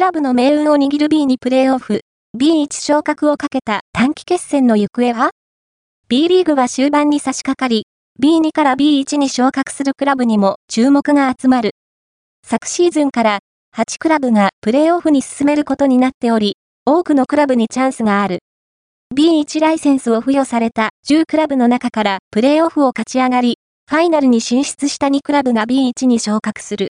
クラブの命運を握る B にプレーオフ、B1 昇格をかけた短期決戦の行方は ?B リーグは終盤に差し掛かり、B2 から B1 に昇格するクラブにも注目が集まる。昨シーズンから8クラブがプレーオフに進めることになっており、多くのクラブにチャンスがある。B1 ライセンスを付与された10クラブの中からプレーオフを勝ち上がり、ファイナルに進出した2クラブが B1 に昇格する。